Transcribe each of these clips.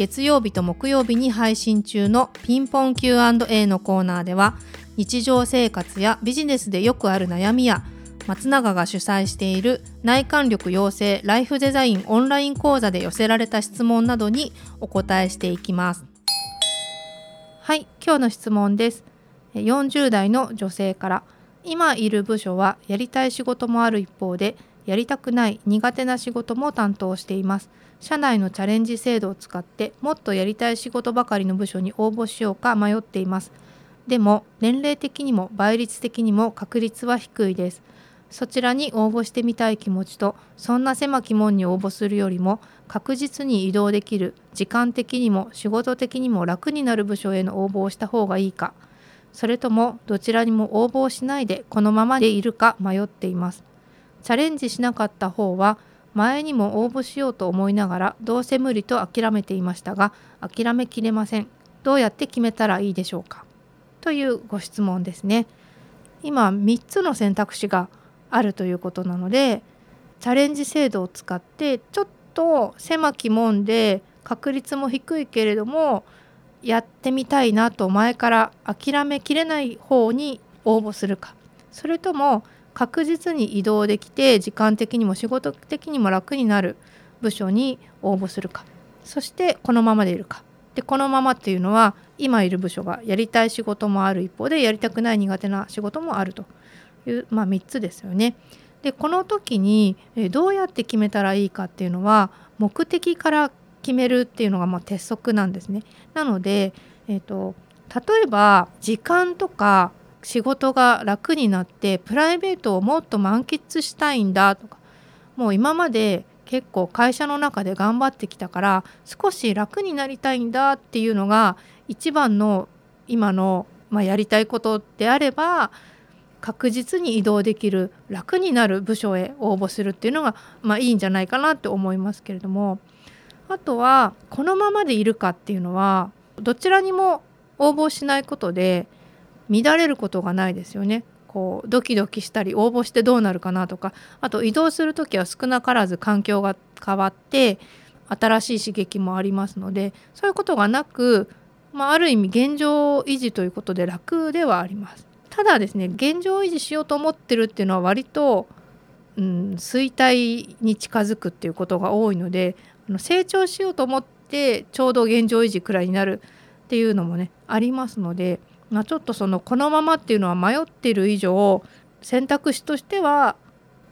月曜日と木曜日に配信中のピンポン Q&A のコーナーでは日常生活やビジネスでよくある悩みや松永が主催している内観力養成ライフデザインオンライン講座で寄せられた質問などにお答えしていきます。はい今日の質問です。40代の女性から今いる部署はやりたい仕事もある一方でやりたくない苦手な仕事も担当しています。社内のチャレンジ制度を使ってもっとやりたい仕事ばかりの部署に応募しようか迷っています。でも年齢的にも倍率的にも確率は低いです。そちらに応募してみたい気持ちとそんな狭き門に応募するよりも確実に移動できる時間的にも仕事的にも楽になる部署への応募をした方がいいか。それともどちらにも応募しないでこのままでいるか迷っています。チャレンジしなかった方は前にも応募しようと思いながらどうせ無理と諦めていましたが諦めきれません。どうやって決めたらいいでしょうか？というご質問ですね。今3つの選択肢があるということなのでチャレンジ制度を使ってちょっと狭き門で確率も低いけれどもやってみたいなと前から諦めきれない方に応募するか。それとも確実に移動できて時間的にも仕事的にも楽になる部署に応募するかそしてこのままでいるかでこのままっていうのは今いる部署がやりたい仕事もある一方でやりたくない苦手な仕事もあるという、まあ、3つですよね。でこの時にどうやって決めたらいいかっていうのは目的から決めるっていうのがまあ鉄則なんですね。なので、えーと例えば時間とか仕事が楽になってプライベートをもっと満喫したいんだとか。もう今まで結構会社の中で頑張ってきたから少し楽になりたいんだっていうのが一番の今の、まあ、やりたいことであれば確実に移動できる楽になる部署へ応募するっていうのが、まあ、いいんじゃないかなって思いますけれども。あとはこのままでいるかっていうのはどちらにも応募しないことで乱れることがないですよね。こうドキドキしたり応募してどうなるかなとかあと移動する時は少なからず環境が変わって新しい刺激もありますのでそういうことがなく、まあ、ある意味現状維持ということで楽ではあります。ただですね現状維持しようと思ってるっていうのは割と、うん、衰退に近づくっていうことが多いのであの成長しようと思ってちょうど現状維持くらいになるっていうのもねありますのでまあ、ちょっとそのこのままっていうのは迷っている以上選択肢としては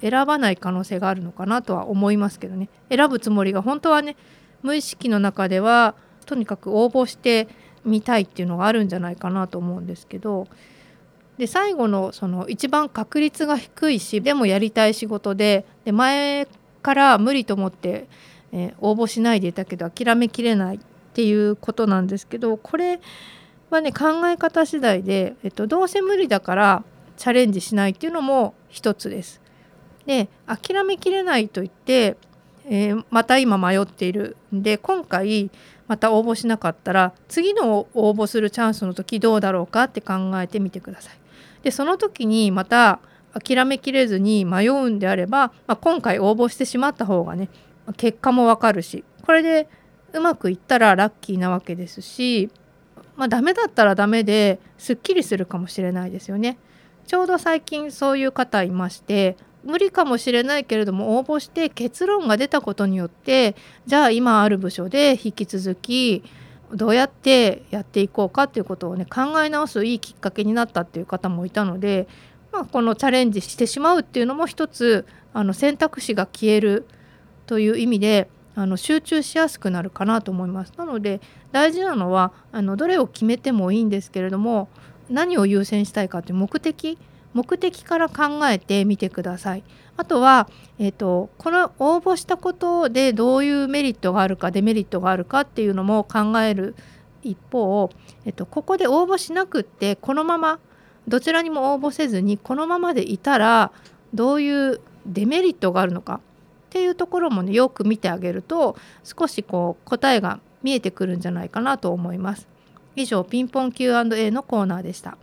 選ばない可能性があるのかなとは思いますけどね。選ぶつもりが本当はね無意識の中ではとにかく応募してみたいっていうのがあるんじゃないかなと思うんですけど。で最後のその一番確率が低いしでもやりたい仕事でで前から無理と思って、えー、応募しないでいたけど諦めきれないっていうことなんですけどこれはね考え方次第で、えっと、どうせ無理だからチャレンジしないっていうのも一つです。で諦めきれないと言って、えー、また今迷っているんで今回また応募しなかったら次の応募するチャンスの時どうだろうかって考えてみてください。でその時にまた諦めきれずに迷うんであれば、まあ、今回応募してしまった方がね結果もわかるしこれでうまくいったらラッキーなわけですしまあ、ダメだったらダメですっきりするかもしれないですよね。ちょうど最近そういう方いまして無理かもしれないけれども応募して結論が出たことによってじゃあ今ある部署で引き続きどうやってやっていこうかっていうことをね考え直すいいきっかけになったっていう方もいたので、まあ、このチャレンジしてしまうっていうのも一つあの選択肢が消えるという意味であの集中しやすくなるかなと思います。なので大事なのはあのどれを決めてもいいんですけれども何を優先したいかという目的目的から考えてみてください。あとは、えーと、この応募したことでどういうメリットがあるかデメリットがあるかっていうのも考える一方、えっと、ここで応募しなくってこのままどちらにも応募せずにこのままでいたらどういうデメリットがあるのかっていうところもねよく見てあげると少しこう答えが見えてくるんじゃないかなと思います。以上ピンポン Q&A のコーナーでした。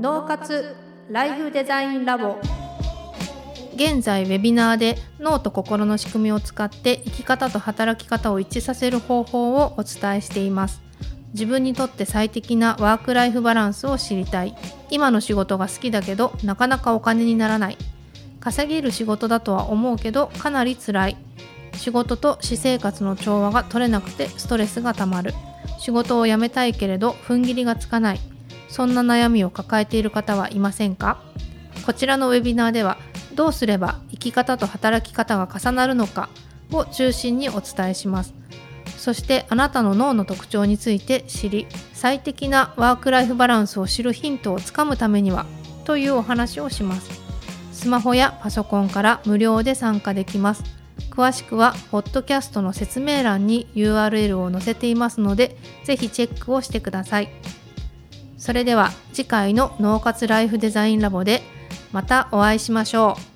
脳活ライフデザインラボ現在ウェビナーで脳と心の仕組みを使って生き方と働き方を一致させる方法をお伝えしています自分にとって最適なワークライフバランスを知りたい今の仕事が好きだけどなかなかお金にならない稼げる仕事だとは思うけどかなり辛い。仕事と私生活の調和が取れなくてストレスがたまる。仕事を辞めたいけれど踏ん切りがつかない。そんな悩みを抱えている方はいませんか？こちらのウェビナーではどうすれば生き方と働き方が重なるのか？を中心にお伝えします。そしてあなたの脳の特徴について知り最適なワークライフバランスを知るヒントをつかむためにはというお話をします。スマホやパソコンから無料で参加できます。詳しくはポッドキャストの説明欄に URL を載せていますのでぜひチェックをしてください。それでは次回の脳活ライフデザインラボでまたお会いしましょう。